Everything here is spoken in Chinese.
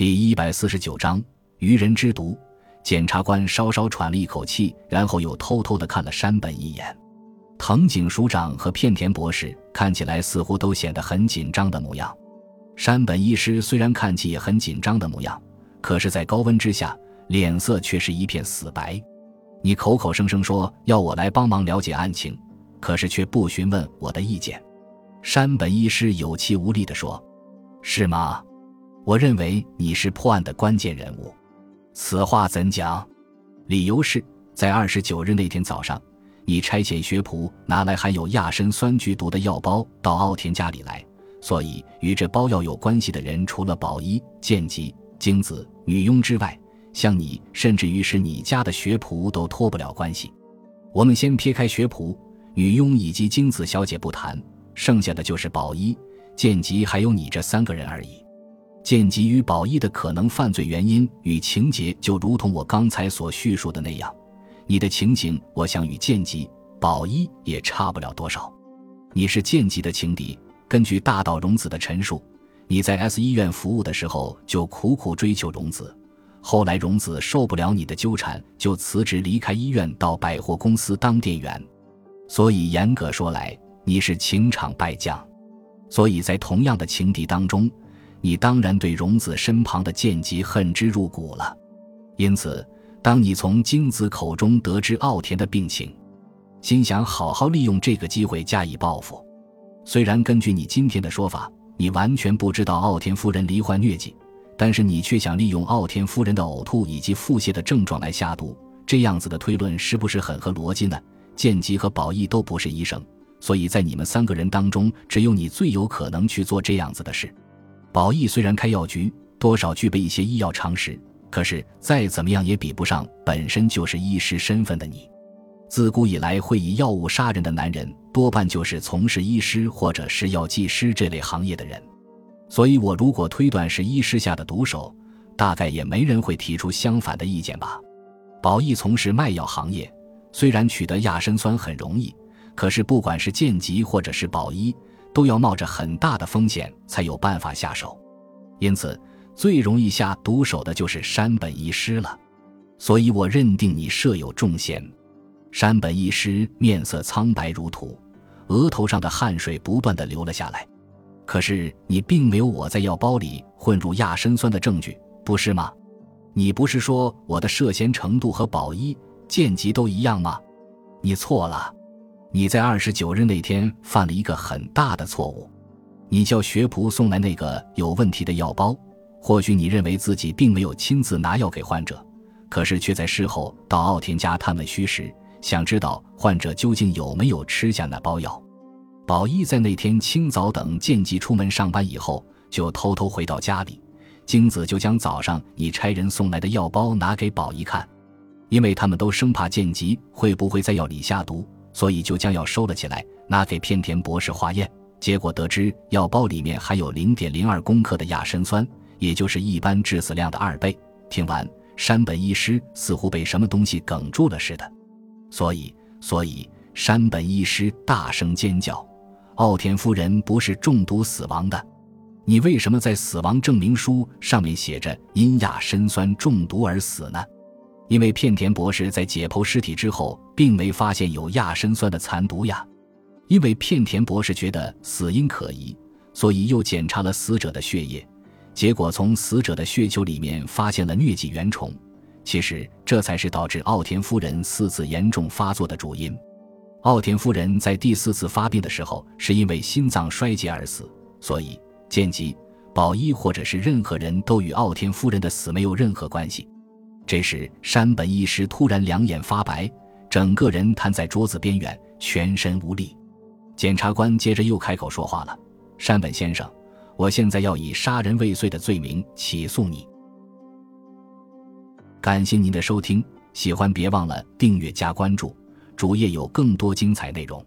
第一百四十九章愚人之毒。检察官稍稍喘了一口气，然后又偷偷的看了山本一眼。藤井署长和片田博士看起来似乎都显得很紧张的模样。山本医师虽然看起也很紧张的模样，可是，在高温之下，脸色却是一片死白。你口口声声说要我来帮忙了解案情，可是却不询问我的意见。山本医师有气无力地说：“是吗？我认为你是破案的关键人物。此话怎讲？理由是在二十九日那天早上，你差遣学仆拿来含有亚砷酸剧毒的药包到奥田家里来，所以与这包药有关系的人除了宝一、剑吉、京子、女佣之外，像你，甚至于是你家的学仆都脱不了关系。我们先撇开学仆、女佣以及京子小姐不谈。”剩下的就是宝一、剑吉还有你这三个人而已。剑吉与宝一的可能犯罪原因与情节，就如同我刚才所叙述的那样。你的情形，我想与剑吉、宝一也差不了多少。你是剑吉的情敌。根据大道荣子的陈述，你在 S 医院服务的时候就苦苦追求荣子，后来荣子受不了你的纠缠，就辞职离开医院，到百货公司当店员。所以严格说来，你是情场败将，所以在同样的情敌当中，你当然对荣子身旁的剑吉恨之入骨了。因此，当你从京子口中得知奥田的病情，心想好好利用这个机会加以报复。虽然根据你今天的说法，你完全不知道奥田夫人罹患疟疾，但是你却想利用奥田夫人的呕吐以及腹泻的症状来下毒，这样子的推论是不是很合逻辑呢？剑吉和宝义都不是医生。所以在你们三个人当中，只有你最有可能去做这样子的事。宝义虽然开药局，多少具备一些医药常识，可是再怎么样也比不上本身就是医师身份的你。自古以来，会以药物杀人的男人，多半就是从事医师或者是药剂师这类行业的人。所以，我如果推断是医师下的毒手，大概也没人会提出相反的意见吧。宝义从事卖药行业，虽然取得亚砷酸很容易。可是，不管是剑吉或者是宝一，都要冒着很大的风险才有办法下手，因此最容易下毒手的就是山本医师了。所以我认定你设有重嫌。山本医师面色苍白如土，额头上的汗水不断的流了下来。可是你并没有我在药包里混入亚砷酸的证据，不是吗？你不是说我的涉嫌程度和宝一、剑吉都一样吗？你错了。你在二十九日那天犯了一个很大的错误，你叫学仆送来那个有问题的药包，或许你认为自己并没有亲自拿药给患者，可是却在事后到奥田家探问虚实，想知道患者究竟有没有吃下那包药。宝一在那天清早等见吉出门上班以后，就偷偷回到家里，京子就将早上你差人送来的药包拿给宝一看，因为他们都生怕见吉会不会在药里下毒。所以就将药收了起来，拿给片田博士化验，结果得知药包里面含有零点零二公克的亚砷酸，也就是一般致死量的二倍。听完，山本医师似乎被什么东西哽住了似的，所以，所以山本医师大声尖叫：“奥田夫人不是中毒死亡的，你为什么在死亡证明书上面写着因亚砷酸中毒而死呢？”因为片田博士在解剖尸体之后，并没发现有亚砷酸的残毒呀。因为片田博士觉得死因可疑，所以又检查了死者的血液，结果从死者的血球里面发现了疟疾原虫。其实这才是导致奥田夫人四次严重发作的主因。奥田夫人在第四次发病的时候，是因为心脏衰竭而死，所以剑吉、宝一或者是任何人都与奥田夫人的死没有任何关系。这时，山本医师突然两眼发白，整个人瘫在桌子边缘，全身无力。检察官接着又开口说话了：“山本先生，我现在要以杀人未遂的罪名起诉你。”感谢您的收听，喜欢别忘了订阅加关注，主页有更多精彩内容。